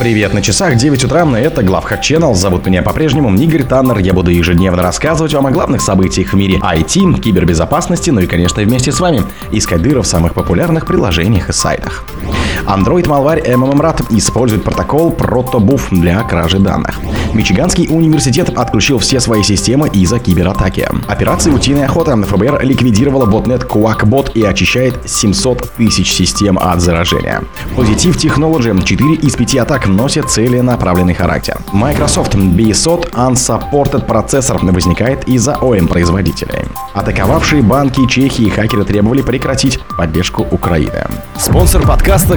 Привет, на часах 9 утра, это Главхак Channel. Зовут меня по-прежнему Игорь Таннер. Я буду ежедневно рассказывать вам о главных событиях в мире IT, кибербезопасности, ну и, конечно, вместе с вами искать дыры в самых популярных приложениях и сайтах. Android Malware MMRAT использует протокол ProtoBuff для кражи данных. Мичиганский университет отключил все свои системы из-за кибератаки. Операция «Утиная охота» ФБР ликвидировала ботнет QuackBot и очищает 700 тысяч систем от заражения. Positive Technology 4 из 5 атак носят целенаправленный характер. Microsoft BSOT Unsupported процессор возникает из-за ОМ-производителей. Атаковавшие банки Чехии хакеры требовали прекратить поддержку Украины. Спонсор подкаста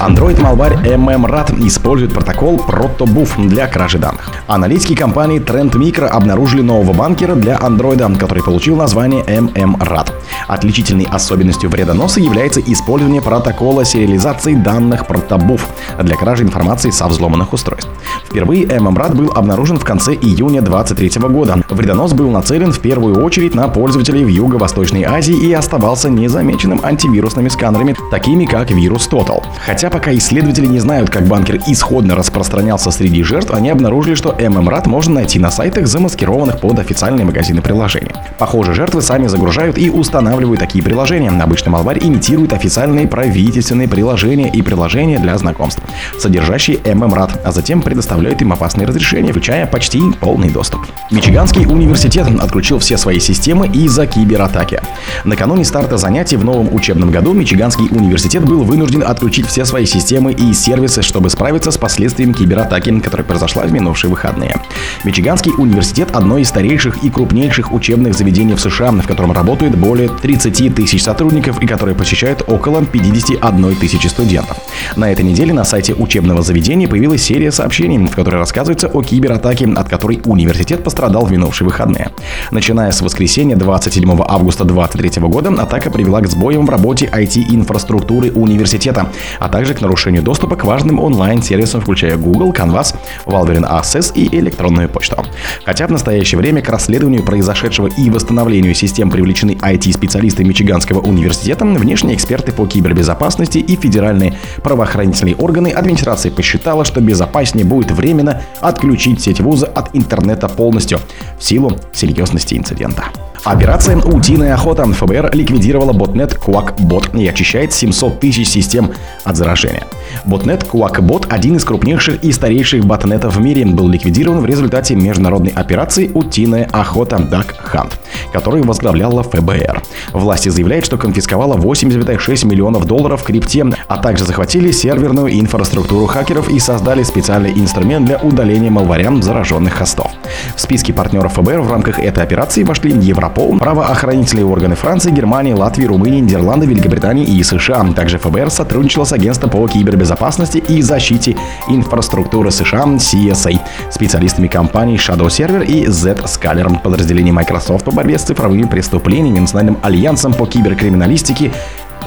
Android Malware MMRAT использует протокол ProtoBuff для кражи данных. Аналитики компании Trend Micro обнаружили нового банкера для Android, который получил название MMRAT. Отличительной особенностью вредоноса является использование протокола сериализации данных ProtoBuff для кражи информации со взломанных устройств. Впервые MMRAT был обнаружен в конце июня 2023 года. Вредонос был нацелен в первую очередь на пользователей в Юго-Восточной Азии и оставался незамеченным антивирусными сканерами, такими как вирус Total. Хотя пока исследователи не знают, как банкер исходно распространялся среди жертв, они обнаружили, что MMRAT можно найти на сайтах, замаскированных под официальные магазины приложений. Похоже, жертвы сами загружают и устанавливают такие приложения. Обычно малварь имитирует официальные правительственные приложения и приложения для знакомств, содержащие MMRAT, а затем предоставляют им опасные разрешения, включая почти полный доступ. Мичиганский университет отключил все свои системы из-за кибератаки. Накануне старта занятий в новом учебном году Мичиганский университет был вынужден отключить все свои системы и сервисы, чтобы справиться с последствиями кибератаки, которая произошла в минувшие выходные. Мичиганский университет – одно из старейших и крупнейших учебных заведений в США, в котором работает более 30 тысяч сотрудников и которые посещают около 51 тысячи студентов. На этой неделе на сайте учебного заведения появилась серия сообщений, в которой рассказывается о кибератаке, от которой университет пострадал в минувшие выходные. Начиная с воскресенья 27 августа 2023 года, атака привела к сбоям в работе IT-инфраструктуры университета, а также к нарушению доступа к важным онлайн-сервисам, включая Google, Canvas, Wolverine Access и электронную почту. Хотя в настоящее время к расследованию произошедшего и восстановлению систем привлечены IT-специалисты Мичиганского университета, внешние эксперты по кибербезопасности и федеральные правоохранительные органы администрации посчитала, что безопаснее будет временно отключить сеть вуза от интернета полностью в силу серьезности инцидента. Операция «Утиная охота» ФБР ликвидировала ботнет QuackBot и очищает 700 тысяч систем от заражения. Ботнет QuackBot, один из крупнейших и старейших ботнетов в мире, был ликвидирован в результате международной операции «Утиная охота» Duck Hunt, которую возглавляла ФБР. Власти заявляют, что конфисковала 8,6 миллионов долларов в крипте, а также захватили серверную инфраструктуру хакеров и создали специальный инструмент для удаления малварян зараженных хостов. В списке партнеров ФБР в рамках этой операции вошли Европа, Европол, правоохранительные органы Франции, Германии, Латвии, Румынии, Нидерланды, Великобритании и США. Также ФБР сотрудничало с агентством по кибербезопасности и защите инфраструктуры США CSA, специалистами компаний Shadow Server и Zscaler, подразделением Microsoft по борьбе с цифровыми преступлениями, Национальным альянсом по киберкриминалистике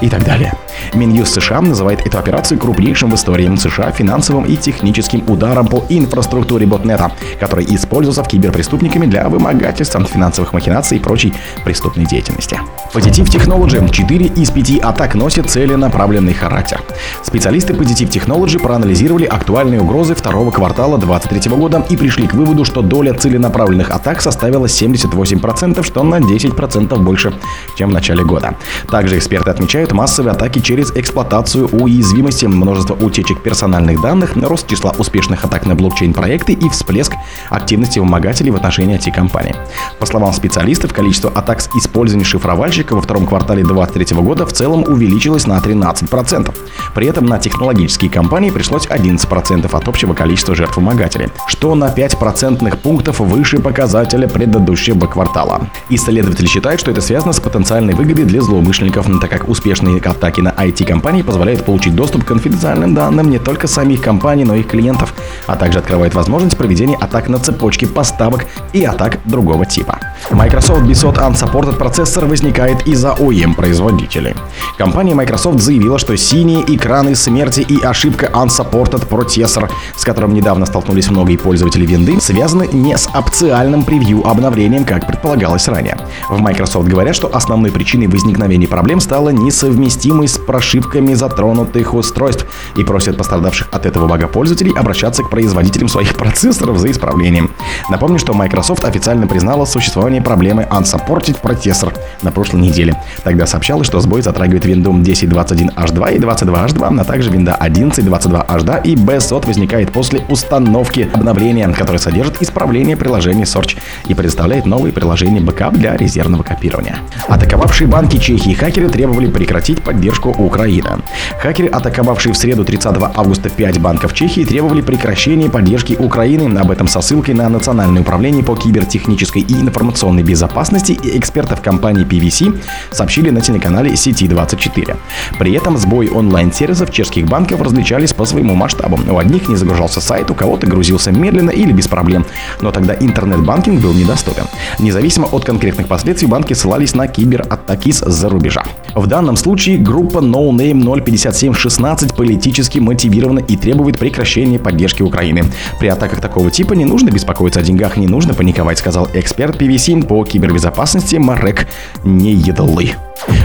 и так далее. Минюст США называет эту операцию крупнейшим в истории США финансовым и техническим ударом по инфраструктуре ботнета, который используется в киберпреступниками для вымогательства финансовых махинаций и прочей преступной деятельности. Positive Technology 4 из 5 атак носят целенаправленный характер. Специалисты Positive Technology проанализировали актуальные угрозы второго квартала 2023 года и пришли к выводу, что доля целенаправленных атак составила 78%, что на 10% больше, чем в начале года. Также эксперты отмечают массовые атаки через эксплуатацию уязвимости, множество утечек персональных данных, рост числа успешных атак на блокчейн-проекты и всплеск активности вымогателей в отношении IT-компаний. По словам специалистов, количество атак с использованием шифровальщика во втором квартале 2023 года в целом увеличилось на 13%. При этом на технологические компании пришлось 11% от общего количества жертв вымогателей, что на 5 процентных пунктов выше показателя предыдущего квартала. Исследователи считают, что это связано с потенциальной выгодой для злоумышленников, так как успешно успешные атаки на IT-компании позволяют получить доступ к конфиденциальным данным не только самих компаний, но и их клиентов, а также открывает возможность проведения атак на цепочки поставок и атак другого типа. Microsoft Bsot Unsupported процессор возникает из-за OEM производителей. Компания Microsoft заявила, что синие экраны смерти и ошибка Unsupported процессор, с которым недавно столкнулись многие пользователи винды, связаны не с опциальным превью обновлением, как предполагалось ранее. В Microsoft говорят, что основной причиной возникновения проблем стала несовместимость с прошивками затронутых устройств и просят пострадавших от этого бага пользователей обращаться к производителям своих процессоров за исправлением. Напомню, что Microsoft официально признала существование проблемы Unsupported процессор на прошлой неделе. Тогда сообщалось, что сбой затрагивает Windows 10.21H2 и 22H2, а также Windows 11.22H2 и BSOD возникает после установки обновления, которое содержит исправление приложения Search и предоставляет новые приложения Backup для резервного копирования. Атаковавшие банки Чехии хакеры требовали прекратить поддержку Украины. Хакеры, атаковавшие в среду 30 августа 5 банков Чехии, требовали прекращения поддержки Украины, об этом со ссылкой на Национальное управление по кибертехнической и информационной безопасности и экспертов компании PwC сообщили на телеканале Сети 24. При этом сбой онлайн-сервисов чешских банков различались по своему масштабу. У одних не загружался сайт, у кого-то грузился медленно или без проблем. Но тогда интернет-банкинг был недоступен. Независимо от конкретных последствий, банки ссылались на кибератаки с-за рубежа. В данном случае группа No Name 05716 политически мотивирована и требует прекращения поддержки Украины. При атаках такого типа не нужно беспокоиться о деньгах, не нужно паниковать, сказал эксперт PVC по кибербезопасности Марек Неедлы.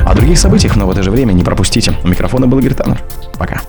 О других событиях, но в это же время не пропустите. У микрофона был Игорь Таннер. Пока.